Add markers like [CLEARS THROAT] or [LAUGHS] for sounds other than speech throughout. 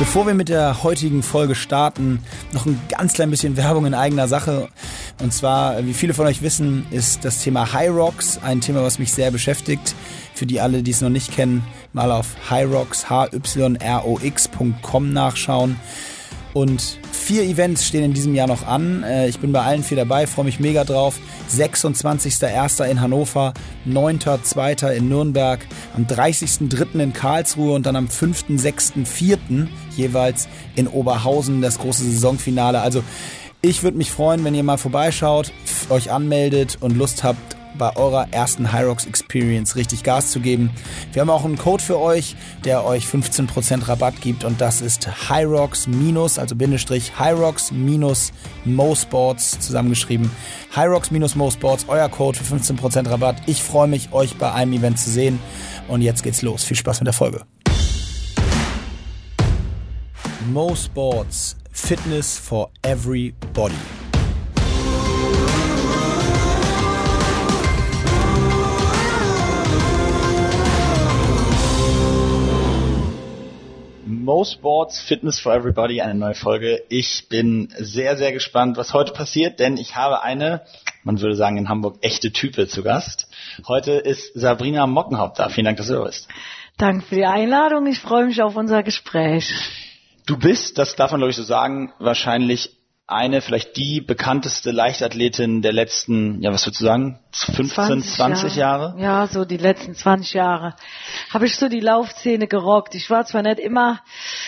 Bevor wir mit der heutigen Folge starten, noch ein ganz klein bisschen Werbung in eigener Sache. Und zwar, wie viele von euch wissen, ist das Thema High Rocks ein Thema, was mich sehr beschäftigt. Für die alle, die es noch nicht kennen, mal auf hyrocks, h y r o x.com nachschauen. Und vier Events stehen in diesem Jahr noch an. Äh, ich bin bei allen vier dabei, freue mich mega drauf. 26.01. in Hannover, 9.02. in Nürnberg, am 30.03. in Karlsruhe und dann am 5.06.04. jeweils in Oberhausen das große Saisonfinale. Also ich würde mich freuen, wenn ihr mal vorbeischaut, euch anmeldet und Lust habt bei eurer ersten Hyrox Experience richtig Gas zu geben. Wir haben auch einen Code für euch, der euch 15% Rabatt gibt und das ist Hyrox minus, also Bindestrich Hyrox minus Mosports zusammengeschrieben. Hyrox minus Mosports, euer Code für 15% Rabatt. Ich freue mich, euch bei einem Event zu sehen und jetzt geht's los. Viel Spaß mit der Folge. Mosports Fitness for Everybody. Mo Sports Fitness for Everybody, eine neue Folge. Ich bin sehr, sehr gespannt, was heute passiert, denn ich habe eine, man würde sagen in Hamburg, echte Type zu Gast. Heute ist Sabrina Mockenhaupt da. Vielen Dank, dass du da bist. Danke für die Einladung. Ich freue mich auf unser Gespräch. Du bist, das darf man glaube ich so sagen, wahrscheinlich eine, vielleicht die bekannteste Leichtathletin der letzten, ja was würdest du sagen, 15, 20, 20 Jahre. Jahre? Ja, so die letzten 20 Jahre. Habe ich so die Laufszene gerockt. Ich war zwar nicht immer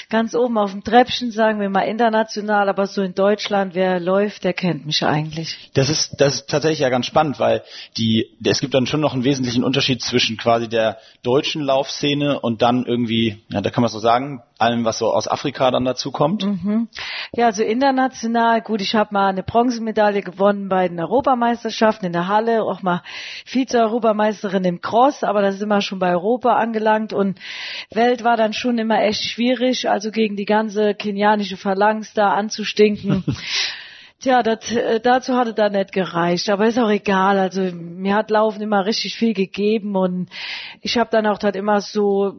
ganz oben auf dem Treppchen, sagen wir mal international, aber so in Deutschland, wer läuft, der kennt mich eigentlich. Das ist, das ist tatsächlich ja ganz spannend, weil die, es gibt dann schon noch einen wesentlichen Unterschied zwischen quasi der deutschen Laufszene und dann irgendwie, ja, da kann man so sagen, allem, was so aus Afrika dann dazu kommt. Mhm. Ja, also international, gut, ich habe mal eine Bronzemedaille gewonnen bei den Europameisterschaften in der Halle, auch mal Vize-Europameisterin im Cross, aber das ist immer schon bei Europa angelangt und Welt war dann schon immer echt schwierig, also gegen die ganze kenianische Phalanx da anzustinken. [LAUGHS] Tja, das, äh, dazu hatte da nicht gereicht, aber ist auch egal. Also mir hat Laufen immer richtig viel gegeben und ich habe dann auch halt immer so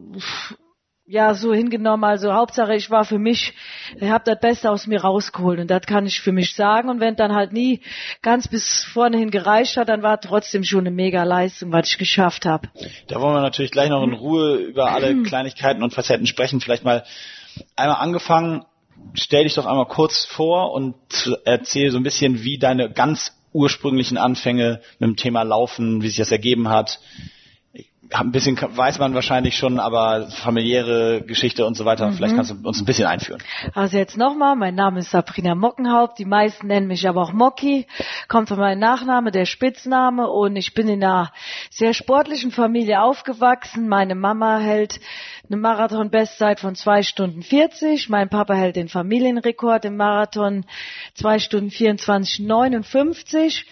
ja so hingenommen. Also Hauptsache, ich war für mich, ich habe das Beste aus mir rausgeholt und das kann ich für mich sagen. Und wenn dann halt nie ganz bis vorne hin gereicht hat, dann war trotzdem schon eine mega Leistung, was ich geschafft habe. Da wollen wir natürlich gleich noch in Ruhe über alle Kleinigkeiten und Facetten sprechen. Vielleicht mal einmal angefangen. Stell dich doch einmal kurz vor und erzähl so ein bisschen, wie deine ganz ursprünglichen Anfänge mit dem Thema Laufen, wie sich das ergeben hat, ein bisschen weiß man wahrscheinlich schon, aber familiäre Geschichte und so weiter, mhm. vielleicht kannst du uns ein bisschen einführen. Also jetzt nochmal, mein Name ist Sabrina Mockenhaupt, die meisten nennen mich aber auch Mocki, kommt von meinem Nachname, der Spitzname und ich bin in einer sehr sportlichen Familie aufgewachsen. Meine Mama hält eine Marathon-Bestzeit von zwei Stunden 40, mein Papa hält den Familienrekord im Marathon zwei Stunden 24, 59.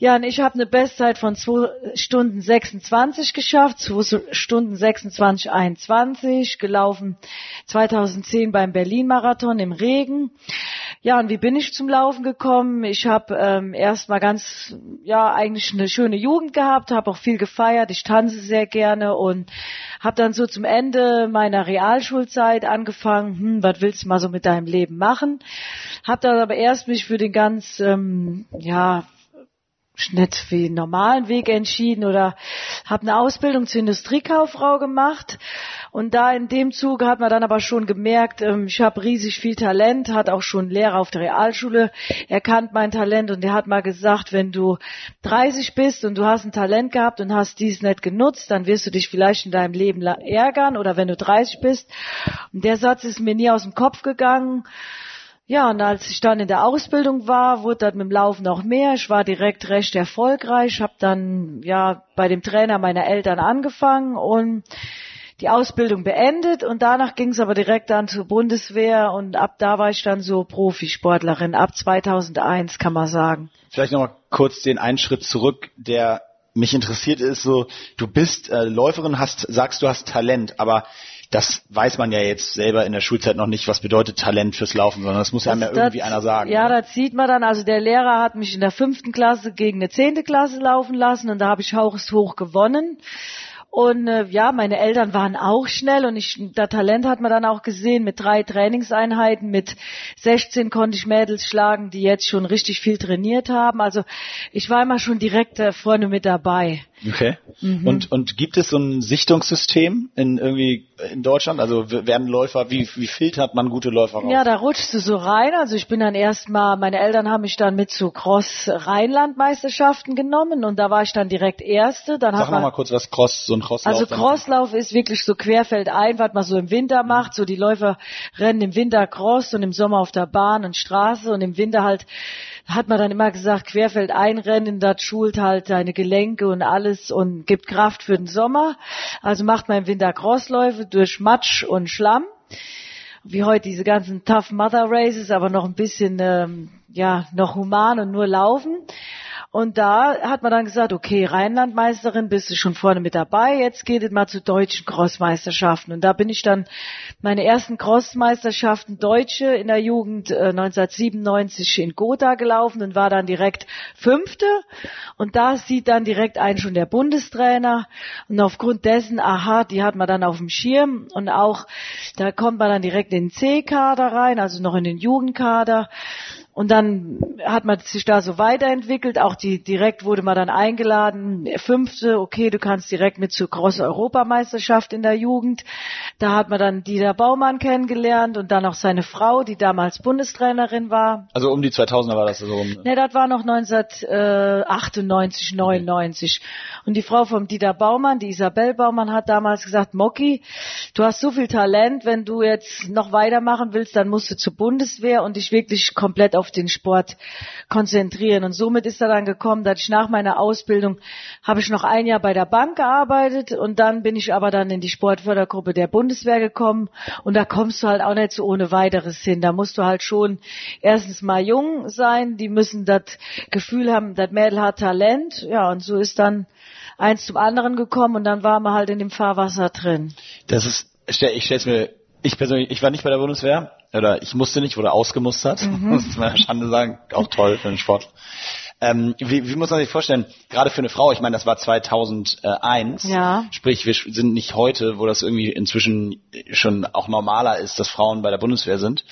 Ja, und ich habe eine Bestzeit von 2 Stunden 26 geschafft, 2 Stunden 26, 21, gelaufen 2010 beim Berlin-Marathon im Regen. Ja, und wie bin ich zum Laufen gekommen? Ich habe ähm, erstmal ganz, ja, eigentlich eine schöne Jugend gehabt, habe auch viel gefeiert, ich tanze sehr gerne und habe dann so zum Ende meiner Realschulzeit angefangen, hm, was willst du mal so mit deinem Leben machen? Habe dann aber erst mich für den ganz, ähm, ja, nicht wie einen normalen Weg entschieden oder habe eine Ausbildung zur Industriekauffrau gemacht und da in dem Zuge hat man dann aber schon gemerkt, ähm, ich habe riesig viel Talent, hat auch schon Lehrer auf der Realschule erkannt mein Talent und der hat mal gesagt, wenn du 30 bist und du hast ein Talent gehabt und hast dies nicht genutzt, dann wirst du dich vielleicht in deinem Leben ärgern oder wenn du 30 bist. Und der Satz ist mir nie aus dem Kopf gegangen. Ja, und als ich dann in der Ausbildung war, wurde das mit dem Laufen noch mehr. Ich war direkt recht erfolgreich, habe dann ja bei dem Trainer meiner Eltern angefangen und die Ausbildung beendet und danach ging es aber direkt dann zur Bundeswehr und ab da war ich dann so Profisportlerin, ab 2001 kann man sagen. Vielleicht nochmal kurz den einen Schritt zurück, der mich interessiert ist so, du bist äh, Läuferin, hast, sagst du hast Talent, aber das weiß man ja jetzt selber in der Schulzeit noch nicht, was bedeutet Talent fürs Laufen, sondern das muss einem ja irgendwie einer sagen. Ja, ne? das sieht man dann. Also der Lehrer hat mich in der fünften Klasse gegen eine zehnte Klasse laufen lassen und da habe ich haushoch gewonnen. Und äh, ja, meine Eltern waren auch schnell und ich, das Talent hat man dann auch gesehen mit drei Trainingseinheiten. Mit 16 konnte ich Mädels schlagen, die jetzt schon richtig viel trainiert haben. Also ich war immer schon direkt äh, vorne mit dabei. Okay. Mhm. Und, und gibt es so ein Sichtungssystem in irgendwie in Deutschland? Also werden Läufer, wie, wie filtert man gute Läufer raus? Ja, da rutschst du so rein. Also ich bin dann erstmal, meine Eltern haben mich dann mit zu Cross Rheinland-Meisterschaften genommen und da war ich dann direkt Erste. Dann Sag noch mal kurz, was Cross, so ein Crosslauf Also Crosslauf ist wirklich so querfeldein, was man so im Winter macht. So die Läufer rennen im Winter Cross und im Sommer auf der Bahn und Straße und im Winter halt hat man dann immer gesagt, querfeld einrennen, das schult halt deine Gelenke und alles und gibt Kraft für den Sommer. Also macht man im Winter Crossläufe durch Matsch und Schlamm. Wie heute diese ganzen Tough Mother Races, aber noch ein bisschen, ähm, ja, noch human und nur laufen. Und da hat man dann gesagt, okay, Rheinlandmeisterin, bist du schon vorne mit dabei, jetzt geht es mal zu deutschen Crossmeisterschaften. Und da bin ich dann meine ersten Crossmeisterschaften Deutsche in der Jugend äh, 1997 in Gotha gelaufen und war dann direkt Fünfte. Und da sieht dann direkt ein schon der Bundestrainer. Und aufgrund dessen, aha, die hat man dann auf dem Schirm. Und auch, da kommt man dann direkt in den C-Kader rein, also noch in den Jugendkader. Und dann hat man sich da so weiterentwickelt. Auch die direkt wurde man dann eingeladen. Fünfte, okay, du kannst direkt mit zur Cross-Europameisterschaft in der Jugend. Da hat man dann Dieter Baumann kennengelernt und dann auch seine Frau, die damals Bundestrainerin war. Also um die 2000er war das so rum. Ne, das war noch 1998, 99. Und die Frau vom Dieter Baumann, die Isabel Baumann, hat damals gesagt, Mocky, du hast so viel Talent, wenn du jetzt noch weitermachen willst, dann musst du zur Bundeswehr und dich wirklich komplett auf den Sport konzentrieren. Und somit ist er dann gekommen, dass ich nach meiner Ausbildung habe ich noch ein Jahr bei der Bank gearbeitet und dann bin ich aber dann in die Sportfördergruppe der Bundeswehr gekommen und da kommst du halt auch nicht so ohne weiteres hin. Da musst du halt schon erstens mal jung sein, die müssen das Gefühl haben, das Mädel hat Talent, ja und so ist dann eins zum anderen gekommen und dann waren wir halt in dem Fahrwasser drin. Das ist, ich stell's mir, ich persönlich, ich war nicht bei der Bundeswehr, oder ich musste nicht, wurde ausgemustert, mhm. [LAUGHS] muss man Schande sagen, auch toll für den Sport. Ähm, wie, wie muss man sich vorstellen, gerade für eine Frau, ich meine, das war 2001, ja. sprich, wir sind nicht heute, wo das irgendwie inzwischen schon auch normaler ist, dass Frauen bei der Bundeswehr sind.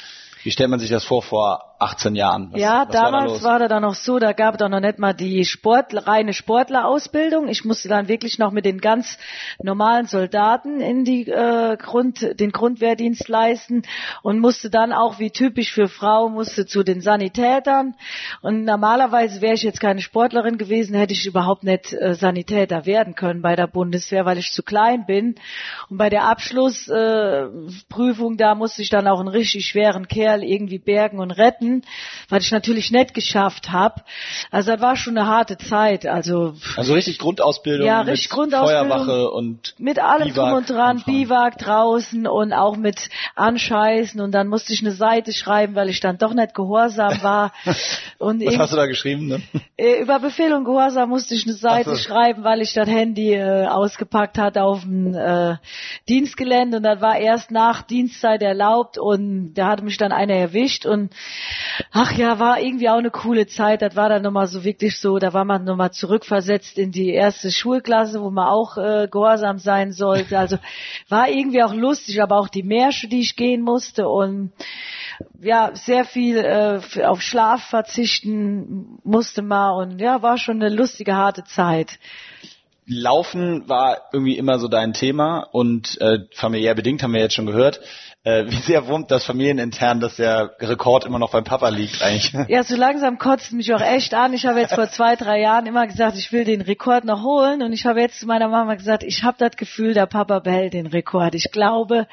Wie stellt man sich das vor vor 18 Jahren? Was, ja, was damals war, da war da dann noch so, da gab es doch noch nicht mal die Sport, reine Sportlerausbildung. Ich musste dann wirklich noch mit den ganz normalen Soldaten in die äh, Grund, den Grundwehrdienst leisten und musste dann auch wie typisch für Frau musste zu den Sanitätern. Und normalerweise wäre ich jetzt keine Sportlerin gewesen, hätte ich überhaupt nicht äh, Sanitäter werden können bei der Bundeswehr, weil ich zu klein bin. Und bei der Abschlussprüfung, äh, da musste ich dann auch einen richtig schweren Kerl irgendwie bergen und retten Minuten, was ich natürlich nicht geschafft habe. Also das war schon eine harte Zeit. Also also richtig Grundausbildung. Ja, richtig Grundausbildung. Feuerwache und mit allem drum und dran, Biwak draußen und auch mit Anscheißen und dann musste ich eine Seite schreiben, weil ich dann doch nicht gehorsam war. [LAUGHS] und Was hast du da geschrieben? Ne? Äh, über Befehl und Gehorsam musste ich eine Seite so. schreiben, weil ich das Handy äh, ausgepackt hatte auf dem äh, Dienstgelände und das war erst nach Dienstzeit erlaubt und da hatte mich dann einer erwischt und ach ja, war irgendwie auch eine coole Zeit. Das war dann nochmal so wirklich so, da war man nochmal zurückversetzt in die erste Schulklasse, wo man auch äh, gehorsam sein sollte. Also [LAUGHS] war irgendwie auch lustig, aber auch die Märsche, die ich gehen musste und ja, sehr viel äh, auf Schlaf verzichten musste man und ja, war schon eine lustige, harte Zeit. Laufen war irgendwie immer so dein Thema und äh, familiär bedingt haben wir jetzt schon gehört. Äh, wie sehr wurmt das familienintern, dass der Rekord immer noch beim Papa liegt eigentlich? [LAUGHS] Ja, so langsam kotzt mich auch echt an. Ich habe jetzt vor zwei, drei Jahren immer gesagt, ich will den Rekord noch holen und ich habe jetzt zu meiner Mama gesagt, ich habe das Gefühl, der Papa behält den Rekord. Ich glaube,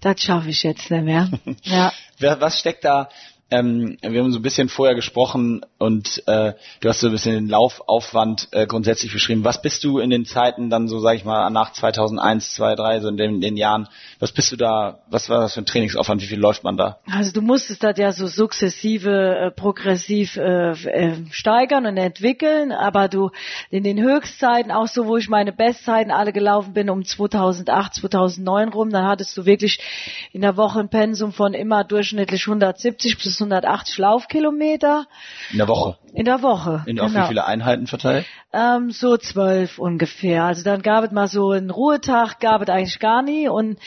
das schaffe ich jetzt nicht mehr. [LAUGHS] Ja. Was steckt da ähm, wir haben so ein bisschen vorher gesprochen und äh, du hast so ein bisschen den Laufaufwand äh, grundsätzlich beschrieben. Was bist du in den Zeiten dann so, sag ich mal, nach 2001, 2, 3, so in den, den Jahren, was bist du da, was war das für ein Trainingsaufwand, wie viel läuft man da? Also du musstest das ja so sukzessive, äh, progressiv äh, äh, steigern und entwickeln, aber du in den Höchstzeiten, auch so, wo ich meine Bestzeiten alle gelaufen bin, um 2008, 2009 rum, dann hattest du wirklich in der Woche ein Pensum von immer durchschnittlich 170 bis bis 180 Laufkilometer. In der Woche? In der Woche. In genau. auf wie viele Einheiten verteilt? Ähm, so zwölf ungefähr. Also dann gab es mal so einen Ruhetag, gab es eigentlich gar nie und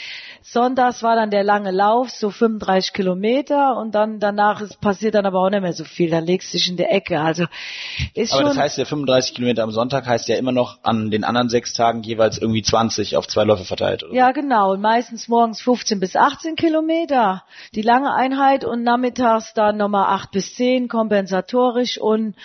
sonntags war dann der lange Lauf, so 35 Kilometer und dann danach ist, passiert dann aber auch nicht mehr so viel. Dann legst du dich in der Ecke. Also ist aber schon. das heißt ja 35 Kilometer am Sonntag heißt ja immer noch an den anderen sechs Tagen jeweils irgendwie 20 auf zwei Läufe verteilt. Oder? Ja genau. Und meistens morgens 15 bis 18 Kilometer die lange Einheit und nachmittags dann nochmal 8 bis 10 kompensatorisch und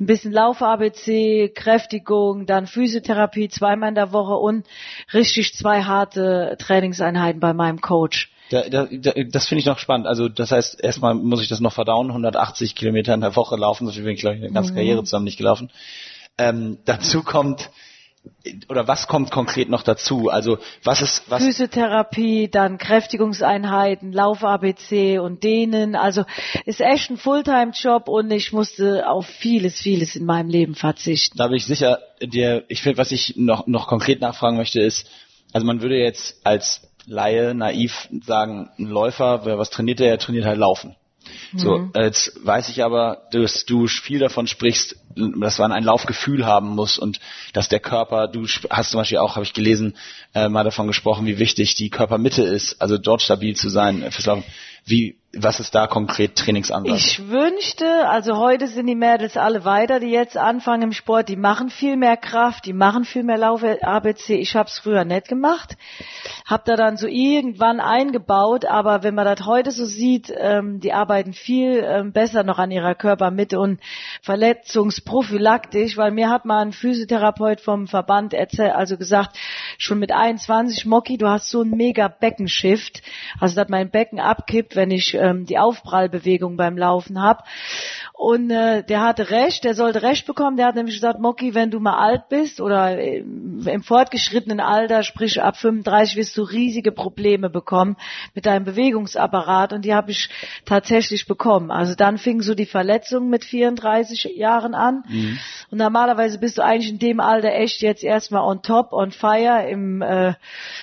ein bisschen Lauf-ABC, Kräftigung, dann Physiotherapie zweimal in der Woche und richtig zwei harte Trainingseinheiten bei meinem Coach. Da, da, da, das finde ich noch spannend. Also das heißt, erstmal muss ich das noch verdauen, 180 Kilometer in der Woche laufen, so bin ich glaube ich eine ganze mhm. Karriere zusammen nicht gelaufen. Ähm, dazu kommt oder was kommt konkret noch dazu? Also was ist was? Physiotherapie, dann Kräftigungseinheiten, Lauf-ABC und Dehnen. Also ist echt ein Fulltime-Job und ich musste auf vieles, vieles in meinem Leben verzichten. Da bin ich sicher, dir, ich finde, was ich noch noch konkret nachfragen möchte, ist, also man würde jetzt als Laie naiv sagen, ein Läufer, wer was trainiert, der trainiert halt Laufen. So, mhm. jetzt weiß ich aber, dass du viel davon sprichst, dass man ein Laufgefühl haben muss und dass der Körper, du hast zum Beispiel auch, habe ich gelesen, äh, mal davon gesprochen, wie wichtig die Körpermitte ist, also dort stabil zu sein fürs Laufen. Wie, was ist da konkret Trainingsansatz? Ich wünschte, also heute sind die Mädels alle weiter, die jetzt anfangen im Sport, die machen viel mehr Kraft, die machen viel mehr Lauf ABC. Ich habe es früher nicht gemacht, habe da dann so irgendwann eingebaut, aber wenn man das heute so sieht, ähm, die arbeiten viel ähm, besser noch an ihrer Körpermitte und verletzungsprophylaktisch, weil mir hat mal ein Physiotherapeut vom Verband erzählt, also gesagt, schon mit 21 Moki, du hast so ein mega Beckenshift, also dass mein Becken abkippt, wenn ich ähm, die Aufprallbewegung beim Laufen habe. Und äh, der hatte recht, der sollte recht bekommen. Der hat nämlich gesagt, Moki, wenn du mal alt bist oder im, im fortgeschrittenen Alter, sprich ab 35, wirst du riesige Probleme bekommen mit deinem Bewegungsapparat. Und die habe ich tatsächlich bekommen. Also dann fing so die Verletzung mit 34 Jahren an. Mhm. Und normalerweise bist du eigentlich in dem Alter echt jetzt erstmal on top, on fire im äh,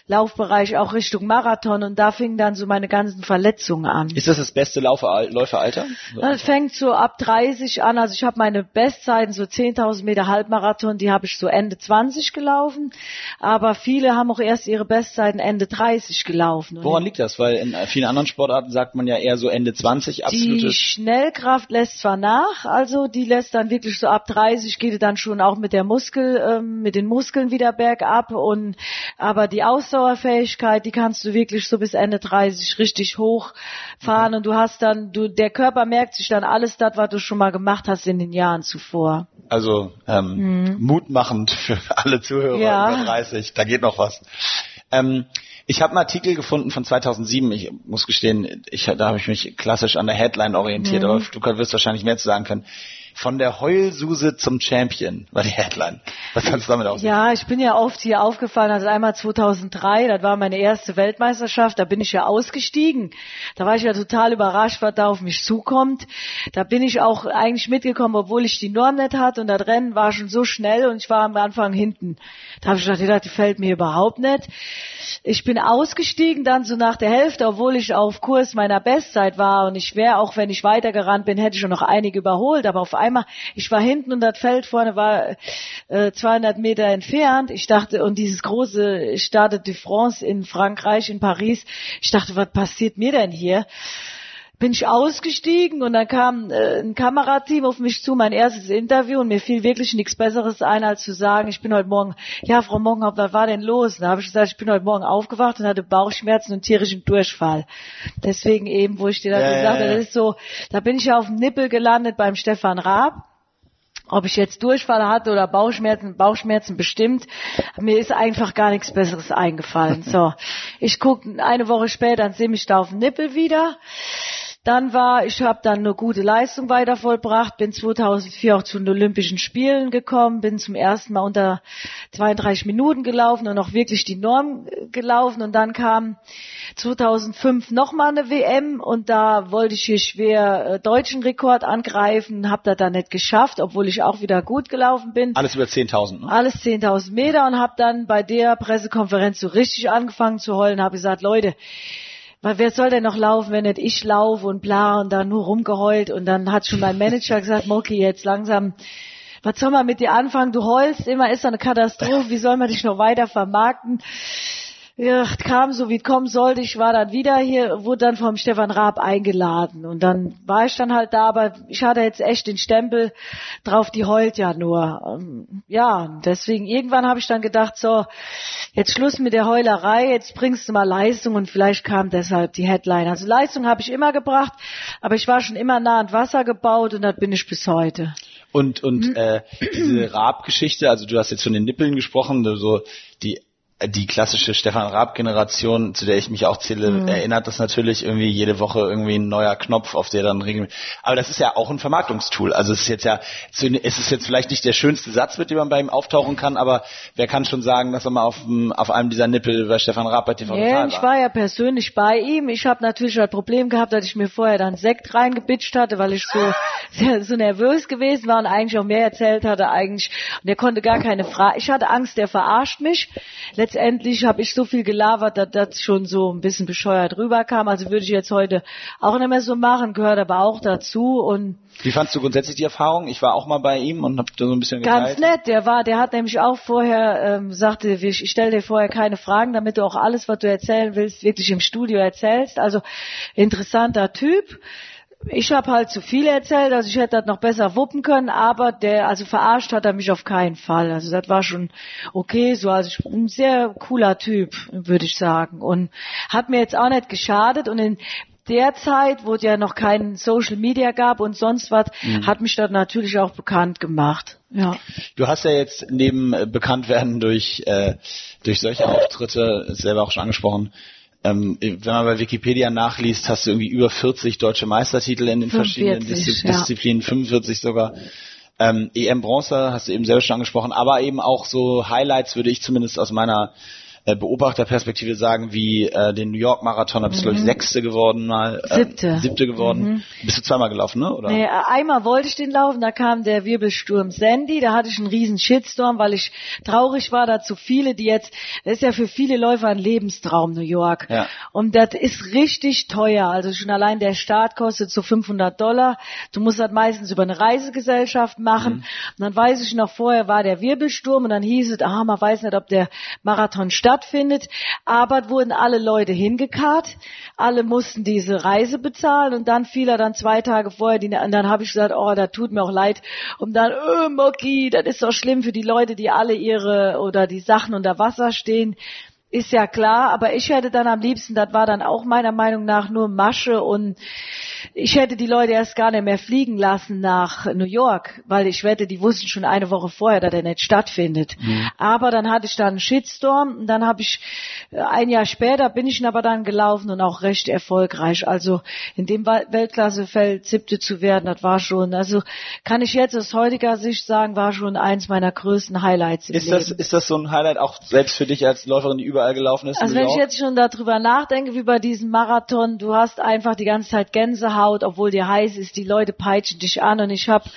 Laufbereich auch Richtung Marathon. Und da fingen dann so meine ganzen Verletzungen an. Ist das das beste Laufer, Läuferalter? Das fängt so ab 30 an. Also ich habe meine Bestzeiten, so 10.000 Meter Halbmarathon, die habe ich so Ende 20 gelaufen. Aber viele haben auch erst ihre Bestzeiten Ende 30 gelaufen. Woran liegt das? Weil in vielen anderen Sportarten sagt man ja eher so Ende 20, absolutes. Die Schnellkraft lässt zwar nach, also die lässt dann wirklich so ab 30 geht dann schon auch mit der Muskel, ähm, mit den Muskeln wieder bergab und aber die Ausdauerfähigkeit, die kannst du wirklich so bis Ende 30 richtig hochfahren mhm. und du hast dann, du, der Körper merkt sich dann alles das, was du schon mal gemacht hast in den Jahren zuvor. Also ähm, mhm. mutmachend für alle Zuhörer ja. über 30, da geht noch was. Ähm, ich habe einen Artikel gefunden von 2007. Ich muss gestehen, ich, da habe ich mich klassisch an der Headline orientiert, mhm. aber du wirst wahrscheinlich mehr zu sagen können. Von der Heulsuse zum Champion war die Headline. Was kannst du damit aussehen? Ja, ich bin ja oft hier aufgefallen, also einmal 2003, das war meine erste Weltmeisterschaft, da bin ich ja ausgestiegen. Da war ich ja total überrascht, was da auf mich zukommt. Da bin ich auch eigentlich mitgekommen, obwohl ich die Norm nicht hatte und das Rennen war schon so schnell und ich war am Anfang hinten. Da habe ich gedacht, die fällt mir überhaupt nicht. Ich bin ausgestiegen dann so nach der Hälfte, obwohl ich auf Kurs meiner Bestzeit war und ich wäre, auch wenn ich weitergerannt bin, hätte ich schon noch einige überholt, aber auf einmal, ich war hinten und das Feld vorne war äh, 200 Meter entfernt. Ich dachte, und dieses große Stade de France in Frankreich, in Paris, ich dachte, was passiert mir denn hier? Bin ich ausgestiegen und dann kam äh, ein Kamerateam auf mich zu, mein erstes Interview und mir fiel wirklich nichts Besseres ein, als zu sagen, ich bin heute Morgen, ja Frau Morgenhaupt, was war denn los? Da habe ich gesagt, ich bin heute Morgen aufgewacht und hatte Bauchschmerzen und tierischen Durchfall. Deswegen eben, wo ich dir das äh. gesagt habe, das ist so, da bin ich ja auf dem Nippel gelandet beim Stefan Raab ob ich jetzt Durchfall hatte oder Bauchschmerzen, Bauchschmerzen bestimmt, mir ist einfach gar nichts Besseres eingefallen. So, [LAUGHS] ich gucke eine Woche später, dann sehe mich da auf dem Nippel wieder. Dann war, ich habe dann eine gute Leistung weiter vollbracht, bin 2004 auch zu den Olympischen Spielen gekommen, bin zum ersten Mal unter 32 Minuten gelaufen und auch wirklich die Norm gelaufen und dann kam 2005 nochmal eine WM und da wollte ich hier schwer äh, deutschen Rekord angreifen, habe das dann nicht geschafft, obwohl ich auch wieder gut gelaufen bin. Alles über 10.000, ne? Alles 10.000 Meter und habe dann bei der Pressekonferenz so richtig angefangen zu heulen, habe gesagt, Leute, weil wer soll denn noch laufen, wenn nicht ich laufe und bla und da nur rumgeheult und dann hat schon mein Manager gesagt, Moki, jetzt langsam, was soll man mit dir anfangen? Du heulst immer, ist doch eine Katastrophe, wie soll man dich noch weiter vermarkten? Ja, kam so wie es kommen sollte. Ich war dann wieder hier, wurde dann vom Stefan Raab eingeladen und dann war ich dann halt da, aber ich hatte jetzt echt den Stempel drauf, die heult ja nur. Ähm, ja, deswegen irgendwann habe ich dann gedacht, so, jetzt Schluss mit der Heulerei, jetzt bringst du mal Leistung und vielleicht kam deshalb die Headline. Also Leistung habe ich immer gebracht, aber ich war schon immer nah an Wasser gebaut und das bin ich bis heute. Und und äh, diese Raab-Geschichte, also du hast jetzt von den Nippeln gesprochen, so die die klassische Stefan Raab-Generation, zu der ich mich auch zähle, mhm. erinnert das natürlich irgendwie jede Woche irgendwie ein neuer Knopf, auf der dann regelmäßig. Aber das ist ja auch ein Vermarktungstool. Also es ist jetzt ja, es ist jetzt vielleicht nicht der schönste Satz, mit dem man bei ihm auftauchen kann, aber wer kann schon sagen, dass er mal auf, auf einem dieser Nippel bei Stefan Raab bei TV ja, war? Ich war ja persönlich bei ihm. Ich habe natürlich das Problem gehabt, dass ich mir vorher dann Sekt reingebitscht hatte, weil ich so [LAUGHS] so nervös gewesen war und eigentlich auch mehr erzählt hatte eigentlich. Und er konnte gar keine Frage. Ich hatte Angst, der verarscht mich letztendlich habe ich so viel gelabert, dass das schon so ein bisschen bescheuert rüberkam. Also würde ich jetzt heute auch nicht mehr so machen, gehört aber auch dazu und wie fandst du grundsätzlich die Erfahrung? Ich war auch mal bei ihm und habe da so ein bisschen geteilt. Ganz nett, der war, der hat nämlich auch vorher ähm, sagte, ich stelle dir vorher keine Fragen, damit du auch alles, was du erzählen willst, wirklich im Studio erzählst. Also interessanter Typ ich habe halt zu viel erzählt, also ich hätte das noch besser wuppen können, aber der, also verarscht hat er mich auf keinen Fall. Also das war schon okay, so also ich bin ein sehr cooler Typ, würde ich sagen. Und hat mir jetzt auch nicht geschadet und in der Zeit, wo es ja noch kein Social Media gab und sonst was, mhm. hat mich das natürlich auch bekannt gemacht. Ja. Du hast ja jetzt neben äh, Bekanntwerden durch, äh, durch solche Auftritte, selber auch schon angesprochen, ähm, wenn man bei Wikipedia nachliest, hast du irgendwie über 40 deutsche Meistertitel in den 45, verschiedenen Dis ja. Disziplinen, 45 sogar. Ähm, EM Bronze hast du eben selber schon angesprochen, aber eben auch so Highlights würde ich zumindest aus meiner äh, Beobachterperspektive sagen, wie äh, den New York Marathon, da bist du mhm. glaube ich Sechste geworden mal. Äh, Siebte. Siebte geworden. Mhm. Bist du zweimal gelaufen, ne? Oder? Nee, einmal wollte ich den laufen, da kam der Wirbelsturm Sandy, da hatte ich einen riesen Shitstorm, weil ich traurig war, da zu viele, die jetzt, das ist ja für viele Läufer ein Lebenstraum, New York. Ja. Und das ist richtig teuer, also schon allein der Start kostet so 500 Dollar. Du musst das meistens über eine Reisegesellschaft machen. Mhm. Und dann weiß ich noch, vorher war der Wirbelsturm und dann hieß es, ah, man weiß nicht, ob der Marathon stattfindet stattfindet. Aber wurden alle Leute hingekarrt, alle mussten diese Reise bezahlen und dann fiel er dann zwei Tage vorher, die, und dann habe ich gesagt, oh, da tut mir auch leid. Und dann, oh, Moki, das ist doch schlimm für die Leute, die alle ihre oder die Sachen unter Wasser stehen. Ist ja klar, aber ich hätte dann am liebsten, das war dann auch meiner Meinung nach nur Masche und ich hätte die Leute erst gar nicht mehr fliegen lassen nach New York, weil ich wette, die wussten schon eine Woche vorher, dass er nicht stattfindet. Mhm. Aber dann hatte ich dann einen Shitstorm und dann habe ich äh, ein Jahr später bin ich ihn aber dann gelaufen und auch recht erfolgreich. Also in dem Weltklassefeld siebte zu werden, das war schon, also kann ich jetzt aus heutiger Sicht sagen, war schon eins meiner größten Highlights im ist Leben. Das, ist das so ein Highlight auch selbst für dich als Läuferin, die überall gelaufen ist? Also wenn ich jetzt schon darüber nachdenke, wie bei diesem Marathon, du hast einfach die ganze Zeit Gänsehaut Gänsehaut, obwohl dir heiß ist, die Leute peitschen dich an und ich habe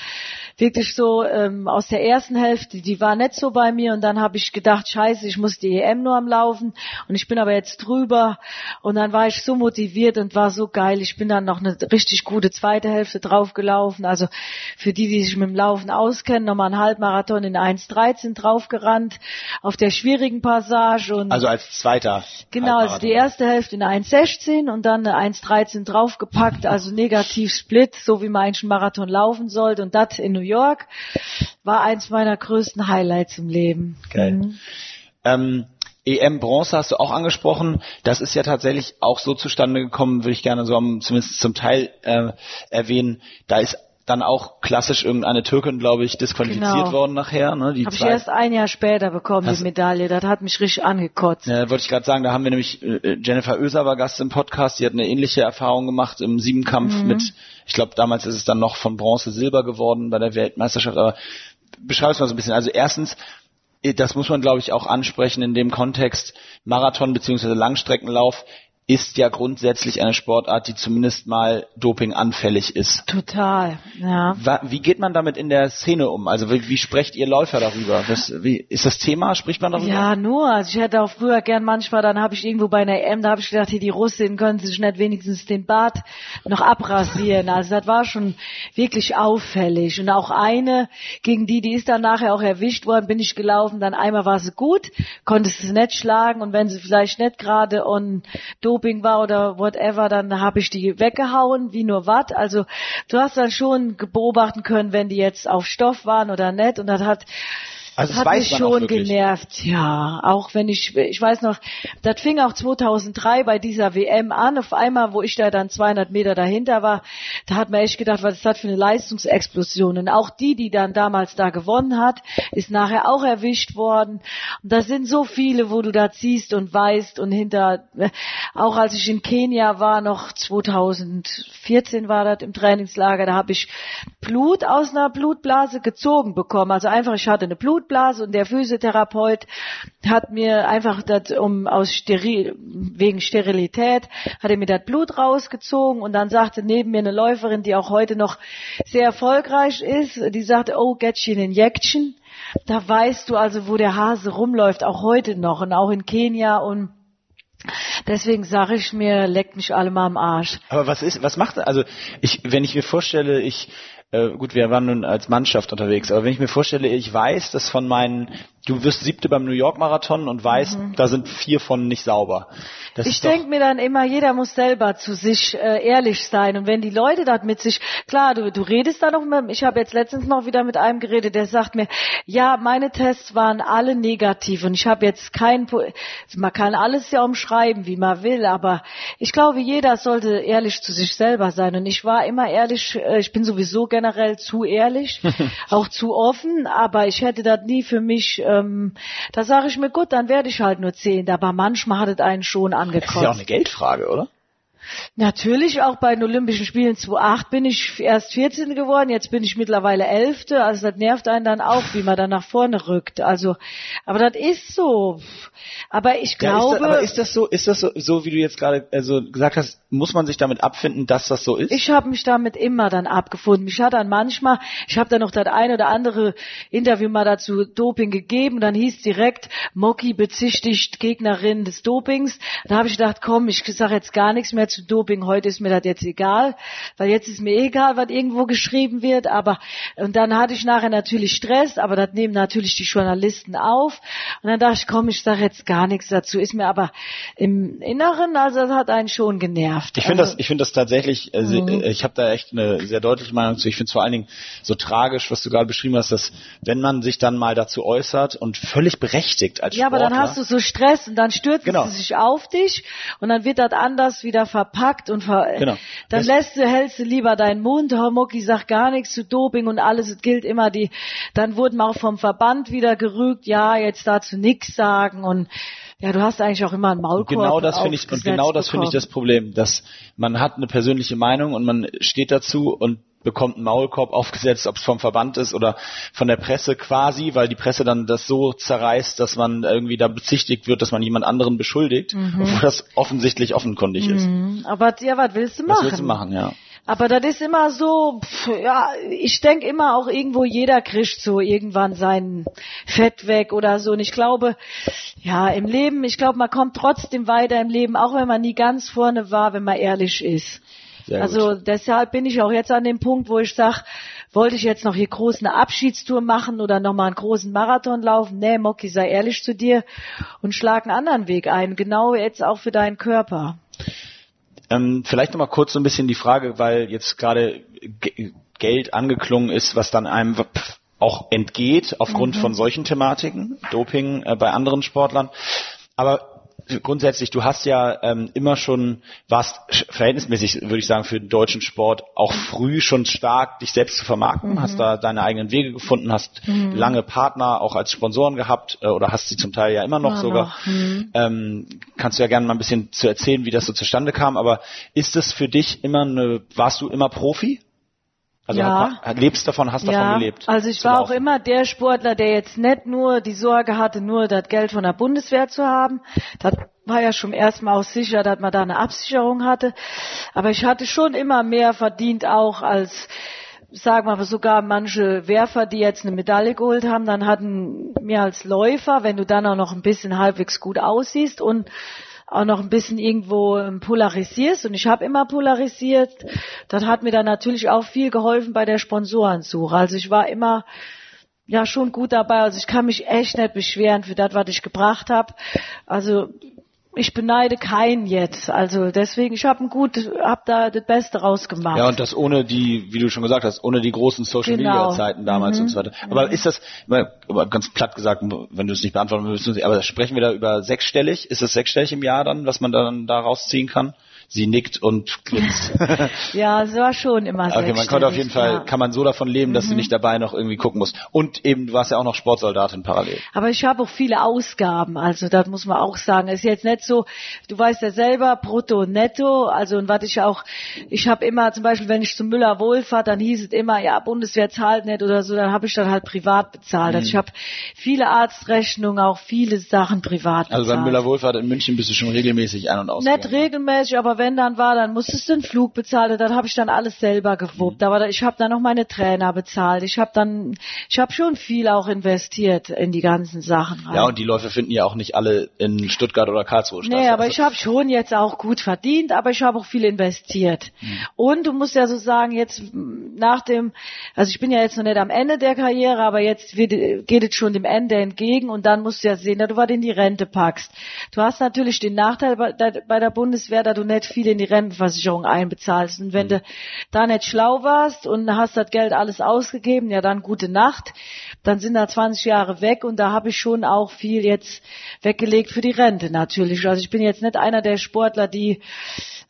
wirklich so ähm, aus der ersten Hälfte, die war nicht so bei mir und dann habe ich gedacht, scheiße, ich muss die EM nur am Laufen und ich bin aber jetzt drüber und dann war ich so motiviert und war so geil. Ich bin dann noch eine richtig gute zweite Hälfte draufgelaufen. Also für die, die sich mit dem Laufen auskennen, nochmal einen Halbmarathon in 1,13 draufgerannt auf der schwierigen Passage. Und also als zweiter. Genau, also die erste Hälfte in 1,16 und dann eine 1,13 draufgepackt, also negativ Split, so wie man eigentlich einen Marathon laufen sollte und das in New York war eins meiner größten Highlights im Leben. Geil. Mhm. Ähm, EM Bronze hast du auch angesprochen. Das ist ja tatsächlich auch so zustande gekommen, würde ich gerne so am, zumindest zum Teil äh, erwähnen. Da ist dann auch klassisch irgendeine Türkin, glaube ich, disqualifiziert genau. worden nachher. Ne? Die Habe ich erst ein Jahr später bekommen, Hast die Medaille. Das hat mich richtig angekotzt. Ja, wollte ich gerade sagen, da haben wir nämlich, äh, Jennifer Oeser war Gast im Podcast, die hat eine ähnliche Erfahrung gemacht im Siebenkampf mhm. mit, ich glaube damals ist es dann noch von Bronze Silber geworden bei der Weltmeisterschaft, aber beschreib es mal so ein bisschen. Also erstens, das muss man glaube ich auch ansprechen in dem Kontext, Marathon beziehungsweise Langstreckenlauf ist ja grundsätzlich eine Sportart, die zumindest mal dopinganfällig ist. Total, ja. Wie geht man damit in der Szene um? Also wie, wie sprecht ihr Läufer darüber? Das, wie, ist das Thema? Spricht man darüber? Ja, nur. Also ich hätte auch früher gern manchmal, dann habe ich irgendwo bei einer EM, da habe ich gedacht, hier die Russinnen können sich nicht wenigstens den Bart noch abrasieren. Also das war schon wirklich auffällig. Und auch eine, gegen die, die ist dann nachher auch erwischt worden, bin ich gelaufen. Dann einmal war sie gut, konnte sie nicht schlagen und wenn sie vielleicht nicht gerade on Doping war oder whatever, dann habe ich die weggehauen, wie nur Watt. Also du hast dann schon beobachten können, wenn die jetzt auf Stoff waren oder nicht. Und das hat also das hat mich schon genervt, ja. Auch wenn ich, ich weiß noch, das fing auch 2003 bei dieser WM an. Auf einmal, wo ich da dann 200 Meter dahinter war, da hat man echt gedacht, was ist das für eine Leistungsexplosion. Und auch die, die dann damals da gewonnen hat, ist nachher auch erwischt worden. Und da sind so viele, wo du da ziehst und weißt und hinter, auch als ich in Kenia war, noch 2014 war das im Trainingslager, da habe ich Blut aus einer Blutblase gezogen bekommen. Also einfach, ich hatte eine Blut Blutblase und der Physiotherapeut hat mir einfach das um aus steril wegen Sterilität hat er mir das Blut rausgezogen und dann sagte neben mir eine Läuferin, die auch heute noch sehr erfolgreich ist, die sagte, oh, get you an injection. Da weißt du also, wo der Hase rumläuft, auch heute noch und auch in Kenia und Deswegen sage ich mir, leckt mich alle mal am Arsch. Aber was ist, was macht, also ich, wenn ich mir vorstelle, ich äh, gut, wir waren nun als Mannschaft unterwegs, aber wenn ich mir vorstelle, ich weiß, dass von meinen du wirst siebte beim New York Marathon und weißt, mhm. da sind vier von nicht sauber. Das ich denke mir dann immer, jeder muss selber zu sich äh, ehrlich sein. Und wenn die Leute da mit sich, klar, du, du redest da noch mit, ich habe jetzt letztens noch wieder mit einem geredet, der sagt mir, ja, meine Tests waren alle negativ und ich habe jetzt kein, man kann alles ja umschreiben, wie man will, aber ich glaube, jeder sollte ehrlich zu sich selber sein. Und ich war immer ehrlich, äh, ich bin sowieso generell zu ehrlich, [LAUGHS] auch zu offen, aber ich hätte das nie für mich äh, ähm, da sage ich mir, gut, dann werde ich halt nur zehn. Aber manchmal hat es einen schon angekotzt. Das ist ja auch eine Geldfrage, oder? Natürlich, auch bei den Olympischen Spielen 2008 bin ich erst 14. geworden, jetzt bin ich mittlerweile 11. Also das nervt einen dann auch, wie man dann nach vorne rückt. Also, aber das ist so. Aber ich glaube. Ja, ist das, aber ist das so, ist das so, so wie du jetzt gerade also gesagt hast, muss man sich damit abfinden, dass das so ist? Ich habe mich damit immer dann abgefunden. Mich hat dann manchmal, ich habe dann noch das eine oder andere Interview mal dazu Doping gegeben, dann hieß direkt, Moki bezichtigt Gegnerin des Dopings. Da habe ich gedacht, komm, ich sage jetzt gar nichts mehr zu Doping, heute ist mir das jetzt egal, weil jetzt ist mir egal, was irgendwo geschrieben wird, aber und dann hatte ich nachher natürlich Stress, aber das nehmen natürlich die Journalisten auf und dann dachte ich, komm, ich sage jetzt gar nichts dazu, ist mir aber im Inneren, also das hat einen schon genervt. Ich finde also, das, ich finde das tatsächlich, also, mhm. ich habe da echt eine sehr deutliche Meinung zu. Ich finde es vor allen Dingen so tragisch, was du gerade beschrieben hast, dass wenn man sich dann mal dazu äußert und völlig berechtigt als Sportler. Ja, aber dann hast du so Stress und dann stürzt genau. sie sich auf dich und dann wird das anders wieder verpackt und ver genau. dann das lässt du, hältst du lieber deinen Mund, Homoki sagt gar nichts zu Doping und alles, es gilt immer die, dann wurden auch vom Verband wieder gerügt, ja, jetzt dazu nichts sagen und ja, du hast eigentlich auch immer einen Maulkorb. Genau das finde ich und genau das finde ich das Problem, dass man hat eine persönliche Meinung und man steht dazu und bekommt einen Maulkorb aufgesetzt, ob es vom Verband ist oder von der Presse quasi, weil die Presse dann das so zerreißt, dass man irgendwie da bezichtigt wird, dass man jemand anderen beschuldigt, mhm. obwohl das offensichtlich offenkundig ist. Mhm. Aber ja, was willst du machen? Was willst du machen, ja. Aber das ist immer so, pff, ja, ich denke immer auch irgendwo jeder kriegt so irgendwann sein Fett weg oder so. Und ich glaube, ja, im Leben, ich glaube, man kommt trotzdem weiter im Leben, auch wenn man nie ganz vorne war, wenn man ehrlich ist. Sehr also gut. deshalb bin ich auch jetzt an dem Punkt, wo ich sage, wollte ich jetzt noch hier groß eine Abschiedstour machen oder nochmal einen großen Marathon laufen? Nee, Moki, sei ehrlich zu dir und schlag einen anderen Weg ein. Genau jetzt auch für deinen Körper. Ähm, vielleicht nochmal kurz so ein bisschen die Frage, weil jetzt gerade Geld angeklungen ist, was dann einem auch entgeht aufgrund mhm. von solchen Thematiken, Doping äh, bei anderen Sportlern. Aber grundsätzlich, du hast ja ähm, immer schon, warst verhältnismäßig, würde ich sagen, für den deutschen Sport auch früh schon stark, dich selbst zu vermarkten, mhm. hast da deine eigenen Wege gefunden, hast mhm. lange Partner auch als Sponsoren gehabt äh, oder hast sie zum Teil ja immer noch ja, sogar. Noch. Mhm. Ähm, kannst du ja gerne mal ein bisschen zu erzählen, wie das so zustande kam, aber ist es für dich immer eine, warst du immer Profi? Also Ja. hat, lebst davon, hast davon gelebt. Also ich war auch immer der Sportler, der jetzt nicht nur die Sorge hatte, nur das Geld von der Bundeswehr zu haben. Das war ja schon erstmal auch sicher, dass man da eine Absicherung hatte. Aber ich hatte schon immer mehr verdient auch als sagen wir mal sogar manche Werfer, die jetzt eine Medaille geholt haben, dann hatten mir als Läufer, wenn du dann auch noch ein bisschen halbwegs gut aussiehst und auch noch ein bisschen irgendwo ähm, polarisierst und ich habe immer polarisiert. Das hat mir dann natürlich auch viel geholfen bei der Sponsorensuche. Also ich war immer ja schon gut dabei. Also ich kann mich echt nicht beschweren für das, was ich gebracht habe. Also ich beneide keinen jetzt. Also deswegen, ich habe gut, habe da das Beste rausgemacht. Ja, und das ohne die, wie du schon gesagt hast, ohne die großen Social Genau. Media Zeiten damals und so weiter. Aber ist das, ganz platt gesagt, wenn du es nicht beantworten willst, aber sprechen wir da über sechsstellig? Ist das sechsstellig im Jahr dann, was man dann da rausziehen kann? Sie nickt und grinst. [LAUGHS] ja, es war schon immer Okay, man konnte auf jeden Fall, ja. kann man so davon leben, dass du nicht dabei noch irgendwie gucken musst. Und eben, du warst ja auch noch Sportsoldatin parallel. Aber ich habe auch viele Ausgaben, also das muss man auch sagen. Es ist jetzt nicht so, du weißt ja selber, brutto netto, also und was ich auch, ich habe immer zum Beispiel, wenn ich zum Müller Wohlfahrt, dann hieß es immer, ja, Bundeswehr zahlt nicht oder so, dann habe ich dann halt privat bezahlt. Also ich Mhm. habe viele Arztrechnungen, auch viele Sachen privat Also bezahlt. beim Müller Wohlfahrt in München bist du schon regelmäßig ein- und aus. Nicht regelmäßig, aber wenn dann war, dann musstest du den Flug bezahlen. Das habe ich dann alles selber gewuppt. Aber ich habe dann noch meine Trainer bezahlt. Ich habe dann, ich habe schon viel auch investiert in die ganzen Sachen. Rein. Ja, und die Läufe finden ja auch nicht alle in Stuttgart oder Karlsruhe statt. Nee, aber Also- ich habe schon jetzt auch gut verdient, aber ich habe auch viel investiert. Und du musst ja so sagen, jetzt nach dem, also ich bin ja jetzt noch nicht am Ende der Karriere, aber jetzt wird, geht es schon dem Ende entgegen und dann musst du ja sehen, dass du was in die Rente packst. Du hast natürlich den Nachteil bei, der- bei der Bundeswehr, dass du nicht viel in die Rentenversicherung einbezahlst. Und wenn du da nicht schlau warst und hast das Geld alles ausgegeben, ja dann gute Nacht. Dann sind da 20 Jahre weg und da habe ich schon auch viel jetzt weggelegt für die Rente natürlich. Also ich bin jetzt nicht einer der Sportler, die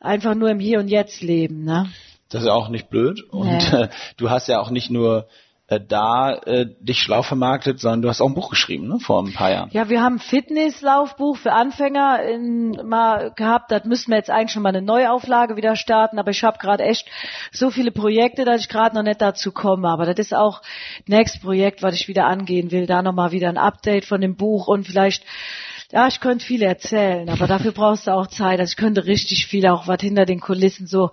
einfach nur im Hier und Jetzt leben. Ne? Das ist auch nicht blöd. Und Nee. äh, [LAUGHS] du hast ja auch nicht nur äh, da äh, dich schlau vermarktet, sondern du hast auch ein Buch geschrieben, ne, vor ein paar Jahren. Ja, wir haben ein Fitnesslaufbuch für Anfänger in, mal gehabt. Das müssten wir jetzt eigentlich schon mal eine Neuauflage wieder starten. Aber ich habe gerade echt so viele Projekte, dass ich gerade noch nicht dazu komme. Aber das ist auch nächstes Projekt, was ich wieder angehen will. Da nochmal wieder ein Update von dem Buch und vielleicht ja, ich könnte viel erzählen, aber dafür brauchst du auch Zeit. Also ich könnte richtig viel, auch was hinter den Kulissen so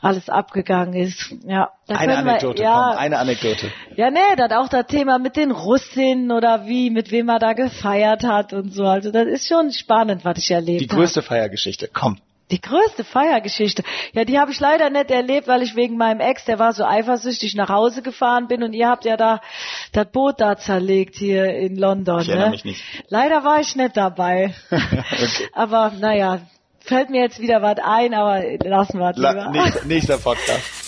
alles abgegangen ist. Ja, da Eine können wir- Anekdote, ja, komm, eine Anekdote. ja, nee, das auch das Thema mit den Russinnen oder wie, mit wem er da gefeiert hat und so. Also das ist schon spannend, was ich erlebt Die habe. größte Feiergeschichte, komm. Die größte Feiergeschichte. Ja, die habe ich leider nicht erlebt, weil ich wegen meinem Ex, der war so eifersüchtig, nach Hause gefahren bin und ihr habt ja da das Boot da zerlegt hier in London. Ich erinnere ne? mich nicht. Leider war ich nicht dabei. [LAUGHS] Aber naja, fällt mir jetzt wieder was ein, aber lassen wir es lieber. La nächster, nächster Podcast.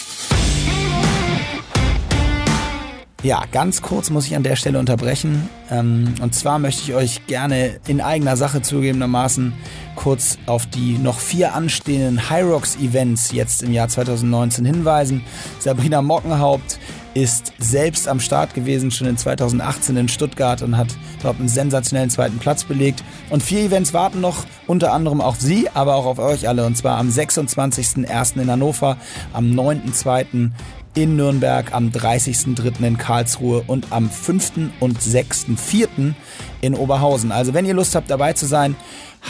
Ja, ganz kurz muss ich an der Stelle unterbrechen. Ähm, und zwar möchte ich euch gerne in eigener Sache zugegebenermaßen kurz auf die noch vier anstehenden Hyrox Events jetzt im Jahr 2019 hinweisen. Sabrina Mockenhaupt ist selbst am Start gewesen, schon in 2018 in Stuttgart und hat dort einen sensationellen zweiten Platz belegt. Und vier Events warten noch, unter anderem auf sie, aber auch auf euch alle. Und zwar am 26.01. in Hannover, am 9.02 in Nürnberg, am 30.03. in Karlsruhe und am 5. und 6.04. in Oberhausen. Also wenn ihr Lust habt dabei zu sein,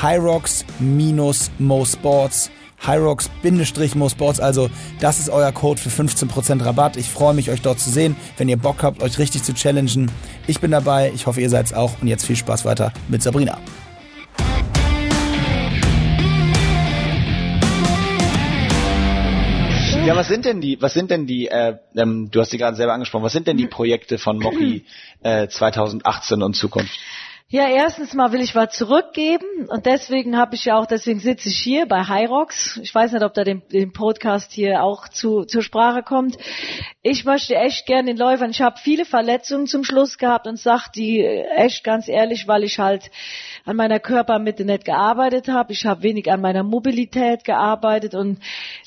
Hyrox-Mo-Sports, Hyrox-Mo-Sports, also das ist euer Code für 15% Rabatt. Ich freue mich, euch dort zu sehen, wenn ihr Bock habt, euch richtig zu challengen. Ich bin dabei, ich hoffe, ihr seid's auch und jetzt viel Spaß weiter mit Sabrina. Ja, was sind denn die, was sind denn die, äh, ähm, du hast sie gerade selber angesprochen, was sind denn die Projekte von Moki [CLEARS THROAT] äh, 2018 und Zukunft? Ja, erstens mal will ich was zurückgeben und deswegen habe ich ja auch, deswegen sitze ich hier bei Hyrox. Ich weiß nicht, ob da dem Podcast hier auch zu, zur Sprache kommt. Ich möchte echt gerne den Läufern, ich habe viele Verletzungen zum Schluss gehabt und sag die echt ganz ehrlich, weil ich halt an meiner Körpermitte nicht gearbeitet habe. Ich habe wenig an meiner Mobilität gearbeitet und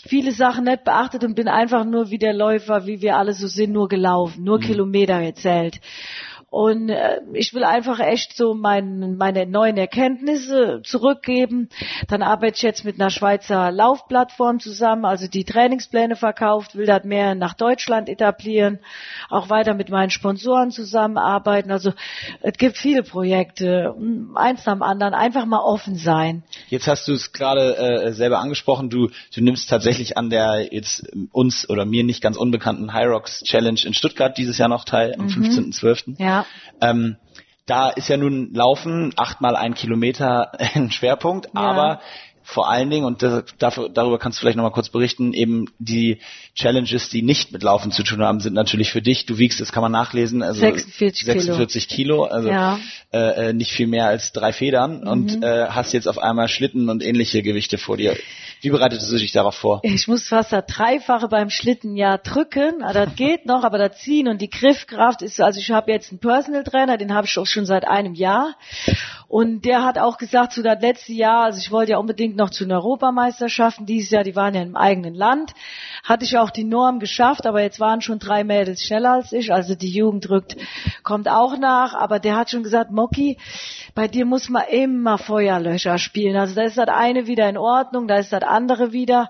viele Sachen nicht beachtet und bin einfach nur wie der Läufer, wie wir alle so sind, nur gelaufen, nur Kilometer gezählt. Und äh, ich will einfach echt so mein, meine neuen Erkenntnisse zurückgeben. Dann arbeite ich jetzt mit einer Schweizer Laufplattform zusammen, also die Trainingspläne verkauft, will das mehr nach Deutschland etablieren, auch weiter mit meinen Sponsoren zusammenarbeiten. Also es gibt viele Projekte, eins nach dem anderen, einfach mal offen sein. Jetzt hast du es gerade äh, selber angesprochen, du, du nimmst tatsächlich an der jetzt uns oder mir nicht ganz unbekannten High Rocks Challenge in Stuttgart dieses Jahr noch teil, am mhm. 15.12. Ja. Ähm, da ist ja nun Laufen achtmal ein Kilometer [LAUGHS] ein Schwerpunkt, ja. aber vor allen Dingen, und das, dafür, darüber kannst du vielleicht nochmal kurz berichten, eben die Challenges, die nicht mit Laufen zu tun haben, sind natürlich für dich, du wiegst, das kann man nachlesen, also 46, 46 Kilo, Kilo also ja. äh, äh nicht viel mehr als drei Federn mhm. und äh, hast jetzt auf einmal Schlitten und ähnliche Gewichte vor dir. Wie bereitest du dich darauf vor? Ich muss fast das Dreifache beim Schlitten ja drücken. Ah, das geht noch, aber das Ziehen und die Griffkraft ist, also ich habe jetzt einen Personal Trainer, den habe ich auch schon seit einem Jahr. Und der hat auch gesagt, zu das letzte Jahr, also ich wollte ja unbedingt noch zu den Europameisterschaften dieses Jahr, die waren ja im eigenen Land, hatte ich auch die Norm geschafft, aber jetzt waren schon drei Mädels schneller als ich, also die Jugend rückt, kommt auch nach, aber der hat schon gesagt, Moki, bei dir muss man immer Feuerlöscher spielen. Also da ist das eine wieder in Ordnung, da ist das andere wieder.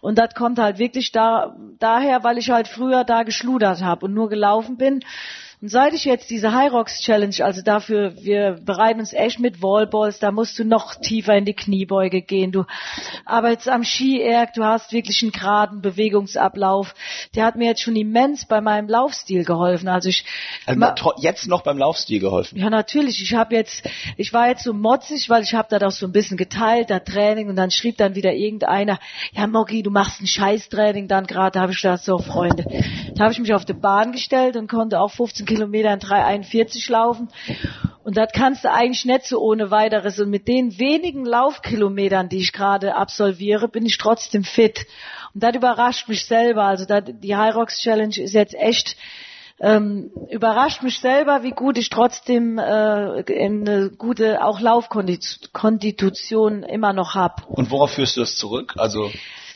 Und das kommt halt wirklich da, daher, weil ich halt früher da geschludert habe und nur gelaufen bin. Und seit ich jetzt diese High Rocks Challenge, also dafür, wir bereiten uns echt mit Wallballs, da musst du noch tiefer in die Kniebeuge gehen. Du arbeitest am Ski-Erg, du hast wirklich einen geraden Bewegungsablauf. Der hat mir jetzt schon immens bei meinem Laufstil geholfen. Also ich also jetzt noch beim Laufstil geholfen. Ja, natürlich. Ich habe jetzt, ich war jetzt so motzig, weil ich habe da doch so ein bisschen geteilt, da Training und dann schrieb dann wieder irgendeiner, ja Moggi, du machst ein Scheißtraining dann gerade. Da habe ich gedacht, so Freunde, da habe ich mich auf die Bahn gestellt und konnte auch 15 Kilometer in 3,41 laufen. Und das kannst du eigentlich nicht so ohne weiteres. Und mit den wenigen Laufkilometern, die ich gerade absolviere, bin ich trotzdem fit. Und das überrascht mich selber. Also das, die High Rocks Challenge ist jetzt echt ähm, überrascht mich selber, wie gut ich trotzdem äh, eine gute auch Laufkonstitution immer noch hab. Und worauf führst du das zurück? Also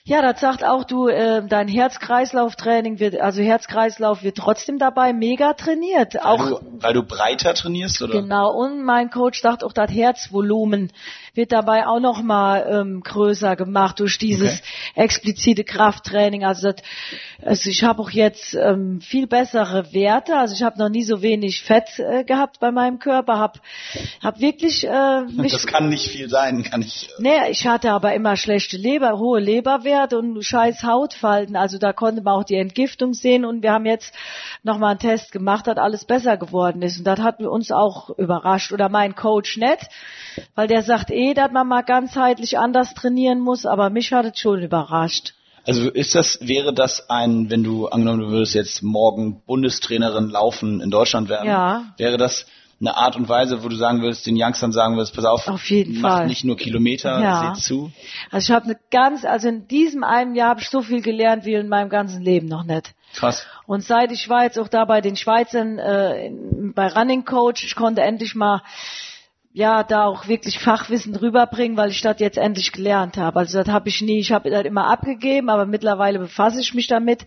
ja, das sagt auch du, äh, dein Herz-Kreislauf-Training wird, also Herz-Kreislauf wird trotzdem dabei mega trainiert. Weil, auch, du, weil du breiter trainierst, oder? Genau, und mein Coach sagt auch, das Herzvolumen wird dabei auch noch mal ähm, größer gemacht durch dieses okay. explizite Krafttraining. Also, das, also ich habe auch jetzt ähm, viel bessere Werte. Also ich habe noch nie so wenig Fett äh, gehabt bei meinem Körper. Hab, hab wirklich äh, mich, Das kann nicht viel sein, kann ich. Äh nee, ich hatte aber immer schlechte Leber, hohe Leberwerte und scheiß Hautfalten. Also da konnte man auch die Entgiftung sehen und wir haben jetzt noch mal einen Test gemacht, dass alles besser geworden ist und das hat uns auch überrascht oder mein Coach nicht, weil der sagt eh, dass man mal ganzheitlich anders trainieren muss, aber mich hat es schon überrascht. Also ist das, wäre das ein, wenn du angenommen, du würdest jetzt morgen Bundestrainerin laufen in Deutschland werden, ja. wäre das eine Art und Weise, wo du sagen würdest, den Youngstern sagen würdest, pass auf, auf jeden mach Fall. nicht nur Kilometer, ja. seht zu. Also ich habe eine ganz, also in diesem einen Jahr habe ich so viel gelernt wie in meinem ganzen Leben noch nicht. Krass. Und seit ich war jetzt auch da bei den Schweizern äh, bei Running Coach, ich konnte endlich mal ja, da auch wirklich Fachwissen rüberbringen, weil ich das jetzt endlich gelernt habe. Also das habe ich nie, ich habe das immer abgegeben, aber mittlerweile befasse ich mich damit.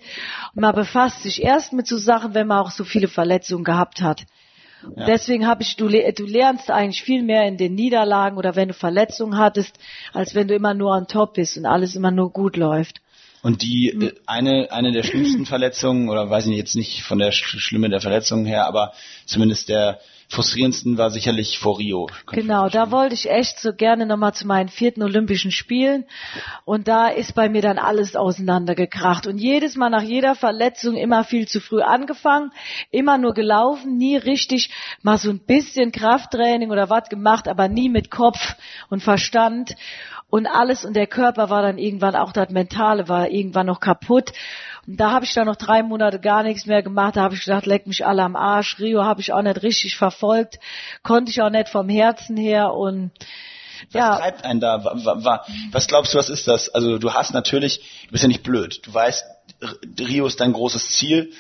Und man befasst sich erst mit so Sachen, wenn man auch so viele Verletzungen gehabt hat. Ja. Deswegen habe ich, du, du lernst eigentlich viel mehr in den Niederlagen oder wenn du Verletzungen hattest, als wenn du immer nur on top bist und alles immer nur gut läuft. Und die hm. äh, eine eine der schlimmsten [CLEARS THROAT] Verletzungen oder weiß ich jetzt nicht von der Schlimme der Verletzungen her, aber zumindest der frustrierendsten war sicherlich vor Rio. Genau, da wollte ich echt so gerne nochmal zu meinen vierten Olympischen Spielen. Und da ist bei mir dann alles auseinandergekracht. Und jedes Mal nach jeder Verletzung immer viel zu früh angefangen, immer nur gelaufen, nie richtig mal so ein bisschen Krafttraining oder was gemacht, aber nie mit Kopf und Verstand. Und alles und der Körper war dann irgendwann auch das Mentale war irgendwann noch kaputt da habe ich dann noch drei Monate gar nichts mehr gemacht. Da habe ich gedacht, leck mich alle am Arsch. Rio habe ich auch nicht richtig verfolgt. Konnte ich auch nicht vom Herzen her und was ja. treibt einen da? Was glaubst du, was ist das? Also du hast natürlich, du bist ja nicht blöd. Du weißt, Rio ist dein großes Ziel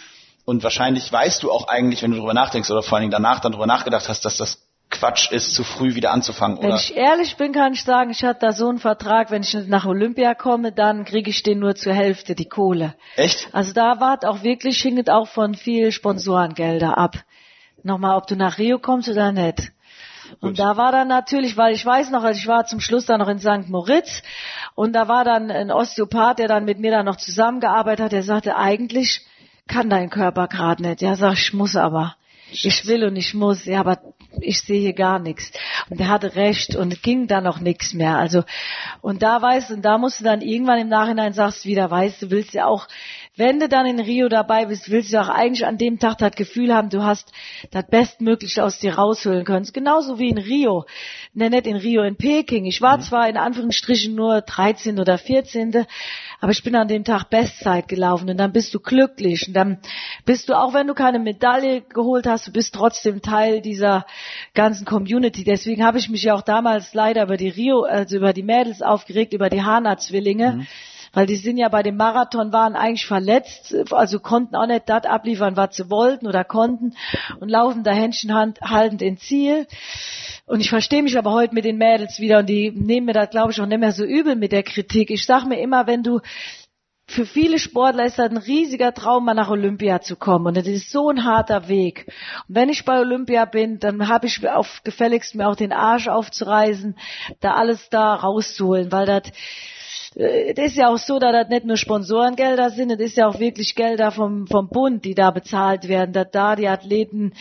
und wahrscheinlich weißt du auch eigentlich, wenn du darüber nachdenkst oder vor allen Dingen danach dann darüber nachgedacht hast, dass das Quatsch ist, zu früh wieder anzufangen, oder? Wenn ich ehrlich bin, kann ich sagen, ich hatte da so einen Vertrag, wenn ich nach Olympia komme, dann kriege ich den nur zur Hälfte, die Kohle. Echt? Also da war auch wirklich, hing auch von viel Sponsorengelder ab. nochmal, ob du nach Rio kommst oder nicht. Und da war dann natürlich, weil ich weiß noch, ich war zum Schluss dann noch in St. Moritz und da war dann ein Osteopath, der dann mit mir dann noch zusammengearbeitet hat, der sagte, eigentlich kann dein Körper gerade nicht. Ja, sag ich, muss aber. Ich will und ich muss, ja, aber ich sehe hier gar nichts. Und er hatte recht und ging dann noch nichts mehr. Also, und da weißt du, und da musst du dann irgendwann im Nachhinein sagst wieder, weißt du, willst ja auch, wenn du dann in Rio dabei bist, willst du auch eigentlich an dem Tag das Gefühl haben, du hast das Bestmögliche aus dir rausholen können. Genauso wie in Rio. Ne, nicht in Rio, in Peking. Ich war mhm. zwar in Anführungsstrichen nur 13 oder 14. Aber ich bin an dem Tag Bestzeit gelaufen und dann bist du glücklich und dann bist du, auch wenn du keine Medaille geholt hast, du bist trotzdem Teil dieser ganzen Community. Deswegen habe ich mich ja auch damals leider über die Rio, also über die Mädels aufgeregt, über die Hana-Zwillinge. Mhm weil die sind ja bei dem Marathon waren eigentlich verletzt, also konnten auch nicht das abliefern, was sie wollten oder konnten und laufen da Händchen haltend ins Ziel. Und ich verstehe mich aber heute mit den Mädels wieder und die nehmen mir das, glaube ich, auch nicht mehr so übel mit der Kritik. Ich sag mir immer, wenn du für viele Sportler ist das ein riesiger Traum, mal nach Olympia zu kommen. Und das ist so ein harter Weg. Und wenn ich bei Olympia bin, dann habe ich auf gefälligst mir auch den Arsch aufzureißen, da alles da rauszuholen, weil das das ist ja auch so, dass das nicht nur Sponsorengelder sind, das ist ja auch wirklich Gelder vom, vom Bund, die da bezahlt werden, dass da die Athleten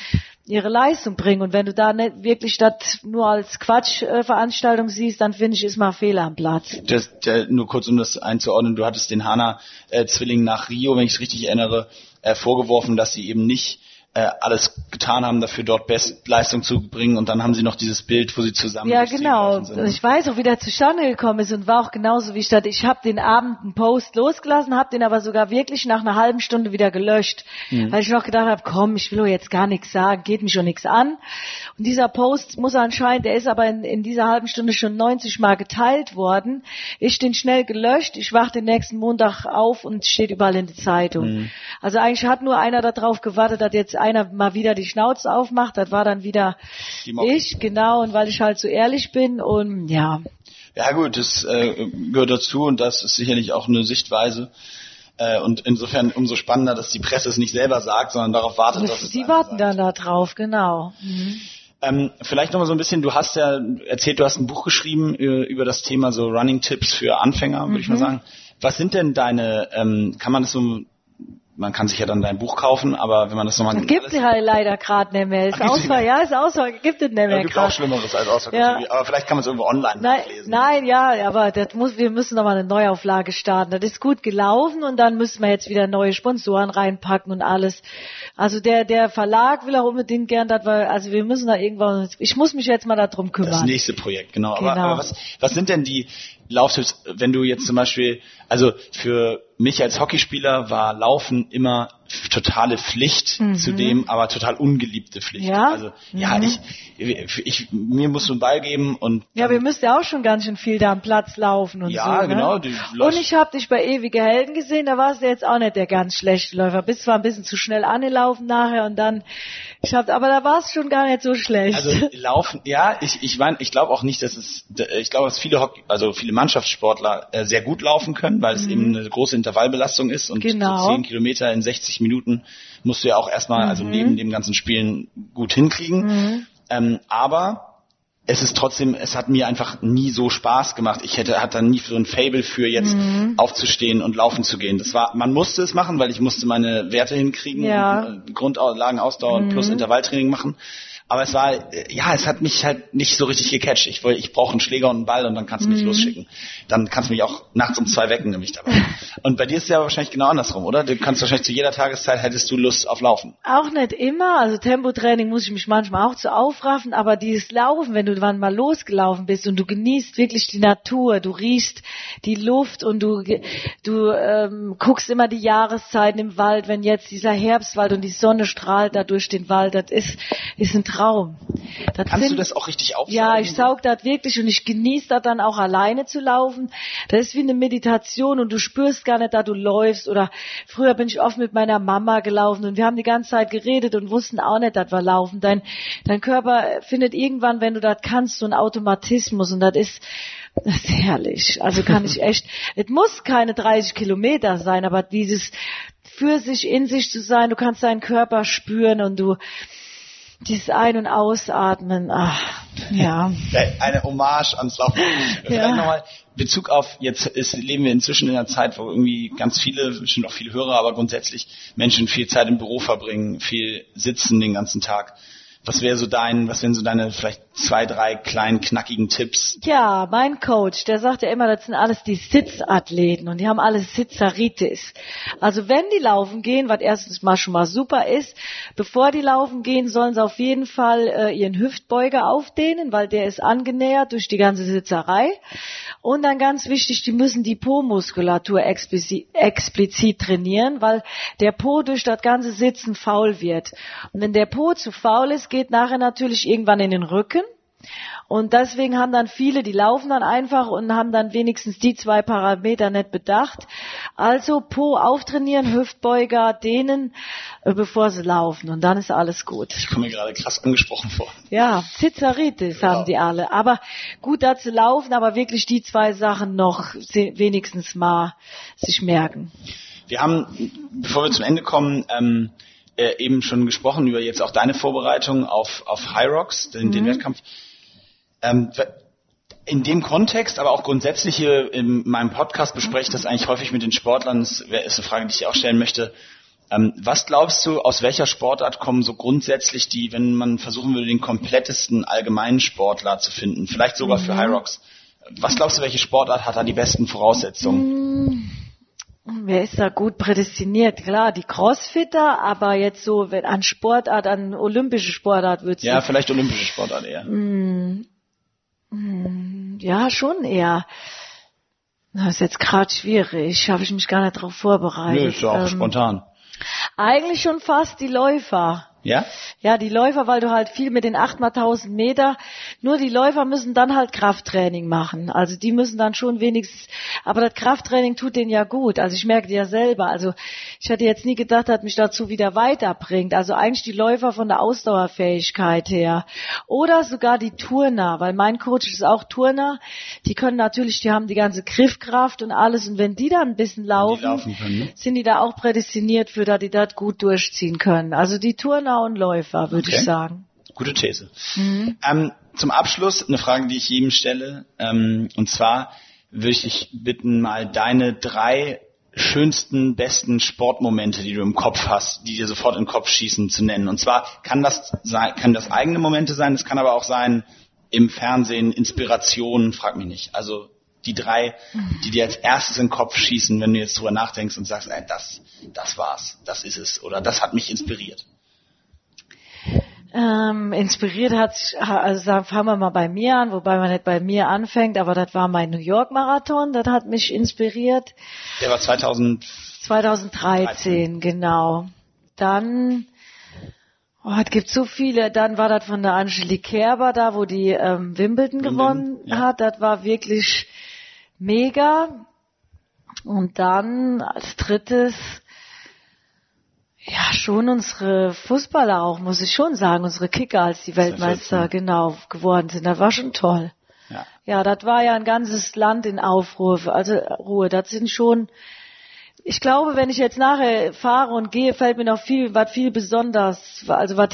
ihre Leistung bringen. Und wenn du da nicht wirklich das nur als Quatschveranstaltung siehst, dann finde ich, ist mal Fehler am Platz. Das, der, nur kurz, um das einzuordnen, du hattest den Hana-Zwilling nach Rio, wenn ich es richtig erinnere, äh, vorgeworfen, dass sie eben nicht äh, alles getan haben, dafür dort Bestleistung zu bringen und dann haben sie noch dieses Bild, wo sie zusammen Ja, genau. Sind. Ich weiß auch, wie der zustande gekommen ist und war auch genauso wie ich dachte. Ich habe den Abend einen Post losgelassen, habe den aber sogar wirklich nach einer halben Stunde wieder gelöscht, mhm. weil ich noch gedacht habe, komm, ich will jetzt gar nichts sagen, geht mich schon nichts an. Und dieser Post muss anscheinend, der ist aber in, in dieser halben Stunde schon 90 Mal geteilt worden. Ich den schnell gelöscht, ich wach den nächsten Montag auf und steht überall in der Zeitung. Mhm. Also eigentlich hat nur einer darauf gewartet, dass jetzt einer mal wieder die Schnauze aufmacht, das war dann wieder ich, genau, und weil ich halt so ehrlich bin und ja. Ja gut, das äh, gehört dazu und das ist sicherlich auch eine Sichtweise. Äh, und insofern umso spannender, dass die Presse es nicht selber sagt, sondern darauf wartet, das, dass es Die warten sagt. dann da drauf, genau. Mhm. Ähm, vielleicht noch mal so ein bisschen, du hast ja erzählt, du hast ein Buch geschrieben über, über das Thema so Running Tipps für Anfänger, würde mhm. ich mal mhm. sagen. Was sind denn deine, ähm, kann man das so man kann sich ja dann dein Buch kaufen, aber wenn man das nochmal... Gibt es halt leider gerade nicht mehr. Ist Auswahl, ja, ist Auswahl, gibt es nicht mehr. Ja, gibt auch Schlimmeres als Auswahl, ja. aber vielleicht kann man es irgendwo online nein, nachlesen. Nein, ja, aber das muss, wir müssen nochmal eine Neuauflage starten. Das ist gut gelaufen und dann müssen wir jetzt wieder neue Sponsoren reinpacken und alles. Also der, der Verlag will auch unbedingt gern, dass wir, also wir müssen da irgendwann, ich muss mich jetzt mal darum kümmern. Das nächste Projekt, genau. genau. Aber, aber was, was sind denn die Lauftipps, wenn du jetzt zum Beispiel, also für mich als Hockeyspieler war Laufen immer totale Pflicht, mhm. zudem aber total ungeliebte Pflicht. Ja? Also mhm. ja, ich, ich, mir musst du einen Ball geben und ja, wir müssten ja auch schon ganz schön viel da am Platz laufen und ja, so. Ja, ne? genau. Ne? Und ich habe dich bei ewige Helden gesehen, da warst du jetzt auch nicht der ganz schlechte Läufer. Bist zwar ein bisschen zu schnell angelaufen nachher und dann ich hab, aber da war es schon gar nicht so schlecht. Also laufen, ja, ich ich meine, ich glaube auch nicht, dass es, ich glaube, dass viele Hockey, also viele Mannschaftssportler äh, sehr gut laufen können, weil es mhm. eben eine große Intervallbelastung ist und genau. so zehn Kilometer in 60 also musst du ja auch erstmal, also mhm. also neben dem ganzen Spielen gut hinkriegen. Mhm. Ähm, aber es ist trotzdem, es hat mir einfach nie so Spaß gemacht. Ich hätte, hatte nie so ein Fable für jetzt mhm. aufzustehen und laufen zu gehen. Das war, man musste es machen, weil ich musste meine Werte hinkriegen, ja. Grundlagen ausdauern mhm. plus Intervalltraining machen. Aber es war, ja, es hat mich halt nicht so richtig gecatcht. Ich ich brauche einen Schläger und einen Ball und dann kannst du mich mhm. losschicken. Dann kannst du mich auch nachts um zwei wecken, nämlich dabei. [LAUGHS] Und bei dir ist es ja wahrscheinlich genau andersrum, oder? Du kannst wahrscheinlich zu jeder Tageszeit hättest du Lust auf Laufen. Auch nicht immer. Also Tempotraining muss ich mich manchmal auch zu aufraffen, aber dieses Laufen, wenn du dann mal losgelaufen bist und du genießt wirklich die Natur, du riechst die Luft und du, du ähm, guckst immer die Jahreszeiten im Wald, wenn jetzt dieser Herbstwald und die Sonne strahlt da durch den Wald, das ist, ist ein Traum. Das Kannst sind, du das auch richtig aufsaugen? Ja, ich saug das wirklich und ich genieße das dann auch alleine zu laufen. Das ist wie eine Meditation und du spürst gar nicht, da du läufst oder früher bin ich oft mit meiner Mama gelaufen und wir haben die ganze Zeit geredet und wussten auch nicht, dass wir laufen. Dein, dein Körper findet irgendwann, wenn du das kannst, so einen Automatismus und das ist, das ist herrlich. Also kann ich echt, [LAUGHS] es muss keine 30 Kilometer sein, aber dieses für sich in sich zu sein, du kannst deinen Körper spüren und du, dieses Ein- und Ausatmen, ach, ja. Eine Hommage ans Laufen. Vielleicht [LAUGHS] Ja. nochmal Bezug auf, jetzt ist, leben wir inzwischen in einer Zeit, wo irgendwie ganz viele, bestimmt auch viele Hörer, aber grundsätzlich Menschen viel Zeit im Büro verbringen, viel sitzen den ganzen Tag. Was wäre so dein, was wären so deine vielleicht zwei, drei kleinen knackigen Tipps? Ja, mein Coach, der sagt ja immer, das sind alles die Sitzathleten und die haben alles Sitzeritis. Also wenn die laufen gehen, was erstens mal schon mal super ist, bevor die laufen gehen, sollen sie auf jeden Fall äh, ihren Hüftbeuger aufdehnen, weil der ist angenähert durch die ganze Sitzerei. Und dann ganz wichtig, die müssen die Po-Muskulatur explizit, explizit trainieren, weil der Po durch das ganze Sitzen faul wird. Und wenn der Po zu faul ist, geht nachher natürlich irgendwann in den Rücken. Und deswegen haben dann viele, die laufen dann einfach und haben dann wenigstens die zwei Parameter nicht bedacht. Also Po auftrainieren, Hüftbeuger, dehnen, äh, bevor sie laufen. Und dann ist alles gut. Ich komme mir gerade krass angesprochen vor. Ja, Zizeritis haben die alle. Aber gut, sie laufen, aber wirklich die zwei Sachen noch wenigstens mal sich merken. Wir haben, bevor wir zum Ende kommen, ähm, äh, eben schon gesprochen über jetzt auch deine Vorbereitung auf, auf High Rocks, den, den Wettkampf. Ähm, in dem Kontext, aber auch grundsätzlich hier in meinem Podcast bespreche ich das eigentlich häufig mit den Sportlern. Das ist eine Frage, die ich dir auch stellen möchte. Ähm, was glaubst du, aus welcher Sportart kommen so grundsätzlich die, wenn man versuchen würde, den komplettesten allgemeinen Sportler zu finden, vielleicht sogar für High Rocks? Was glaubst du, welche Sportart hat da die besten Voraussetzungen? Wer ist da gut prädestiniert? Klar, die Crossfitter, aber jetzt so, wenn an Sportart, an olympische Sportart wird's Ja, vielleicht olympische Sportart eher. Ja, schon eher. Das ist jetzt gerade schwierig. Habe ich mich gar nicht darauf vorbereitet. Nö, ist ja auch Ähm, spontan. Eigentlich schon fast die Läufer. Ja? Ja, die Läufer, weil du halt viel mit den 8 mal 1000 Meter, nur die Läufer müssen dann halt Krafttraining machen. Also die müssen dann schon wenigstens, aber das Krafttraining tut denen ja gut. Also ich merke ja selber. Also ich hätte jetzt nie gedacht, dass mich dazu wieder weiterbringt. Also eigentlich die Läufer von der Ausdauerfähigkeit her. Oder sogar die Turner, weil mein Coach ist auch Turner. Die können natürlich, die haben die ganze Griffkraft und alles. Und wenn die dann ein bisschen laufen, laufen können, ne? sind die da auch prädestiniert für, dass die das gut durchziehen können. Also die Turner und Läufer, würde Okay. ich sagen. Gute These. Mhm. Ähm, zum Abschluss eine Frage, die ich jedem stelle. Ähm, und zwar würde ich dich bitten, mal deine drei schönsten, besten Sportmomente, die du im Kopf hast, die dir sofort in den Kopf schießen, zu nennen. Und zwar kann das sein, kann das eigene Momente sein, es kann aber auch sein im Fernsehen, Inspiration, frag mich nicht. Also die drei, die dir als erstes in den Kopf schießen, wenn du jetzt drüber nachdenkst und sagst, ey, das, das war's, das ist es, oder das hat mich inspiriert. Ähm, inspiriert hat, also sagen, fangen wir mal bei mir an, wobei man nicht bei mir anfängt, aber das war mein New York Marathon, das hat mich inspiriert. Der war 2000, 2013, genau. Dann, oh, es gibt so viele, dann war das von der Angelique Kerber da, wo die ähm, Wimbledon, Wimbledon, gewonnen ja. hat, das war wirklich mega. Und dann als drittes, ja, schon unsere Fußballer auch, muss ich schon sagen, unsere Kicker, als die Weltmeister 2014. genau geworden sind. Das war schon toll. ja. Ja, das war ja ein ganzes Land in Aufruhr, also Ruhe. Das sind schon, ich glaube, wenn ich jetzt nachher fahre und gehe, fällt mir noch viel, was viel besonders, also was,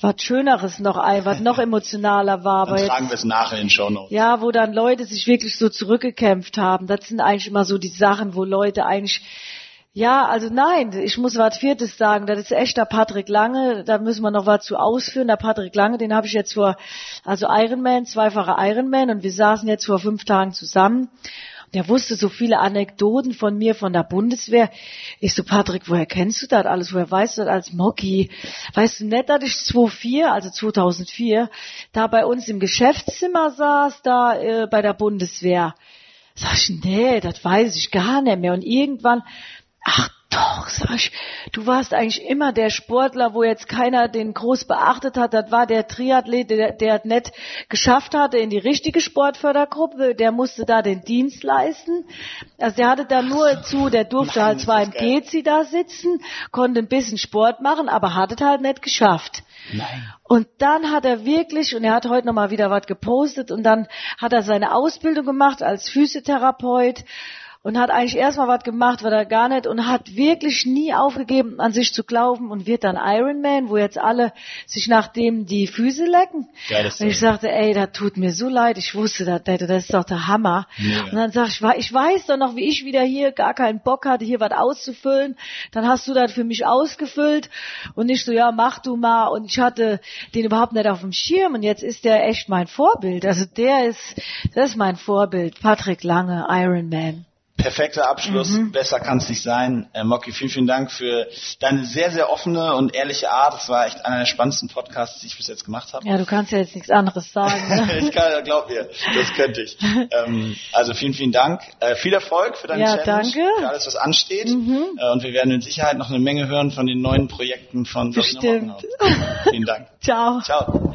was Schöneres noch ein, was noch [LAUGHS] emotionaler war. Dann Aber tragen wir es nachher in den Show Notes. ja, wo dann Leute sich wirklich so zurückgekämpft haben. Das sind eigentlich immer so die Sachen, wo Leute eigentlich ja, also nein, ich muss was Viertes sagen. Das ist echt der Patrick Lange. Da müssen wir noch was zu ausführen. Der Patrick Lange, den habe ich jetzt vor, also Ironman, zweifacher Ironman, und wir saßen jetzt vor fünf Tagen zusammen. Der wusste so viele Anekdoten von mir, von der Bundeswehr. Ich so, Patrick, woher kennst du das alles? Woher weißt du das als Mocky? Weißt du nicht, dass ich 2004, also 2004, da bei uns im Geschäftszimmer saß, da äh, bei der Bundeswehr? Sag ich, nee, das weiß ich gar nicht mehr. Und irgendwann, ach doch, sag ich, du warst eigentlich immer der Sportler, wo jetzt keiner den groß beachtet hat. Das war der Triathlet, der, der es nicht geschafft hatte in die richtige Sportfördergruppe. Der musste da den Dienst leisten. Also der hatte da nur zu, der durfte Mann, halt zwar im. Gezi da sitzen, konnte ein bisschen Sport machen, aber hat es halt nicht geschafft. Nein. Und dann hat er wirklich, und er hat heute nochmal wieder was gepostet, und dann hat er seine Ausbildung gemacht als Physiotherapeut. Und hat eigentlich erstmal was gemacht, was er gar nicht und hat wirklich nie aufgegeben, an sich zu glauben und wird dann Ironman, wo jetzt alle sich nach dem die Füße lecken. Geiles und ich sagte, ey, das tut mir so leid, ich wusste das, das ist doch der Hammer. Mega. Und dann sag ich, ich weiß doch noch, wie ich wieder hier gar keinen Bock hatte, hier was auszufüllen. Dann hast du das für mich ausgefüllt und ich so, ja, mach du mal. Und ich hatte den überhaupt nicht auf dem Schirm und jetzt ist der echt mein Vorbild. Also der ist, das ist mein Vorbild. Patrick Lange, Ironman. Perfekter Abschluss, Mhm. besser kann es nicht sein. Äh, Mocky, vielen, vielen Dank für deine sehr, sehr offene und ehrliche Art. Das war echt einer der spannendsten Podcasts, die ich bis jetzt gemacht habe. Ja, du kannst ja jetzt nichts anderes sagen. Ne? [LAUGHS] ich kann, glaub mir, das könnte ich. ähm, also vielen, vielen Dank. Äh, viel Erfolg für deine Ja, Challenge, danke. Mhm. für alles, was ansteht. Äh, und wir werden mit Sicherheit noch eine Menge hören von den neuen Projekten von Bestimmt. Vielen Dank. [LAUGHS] Ciao. Ciao.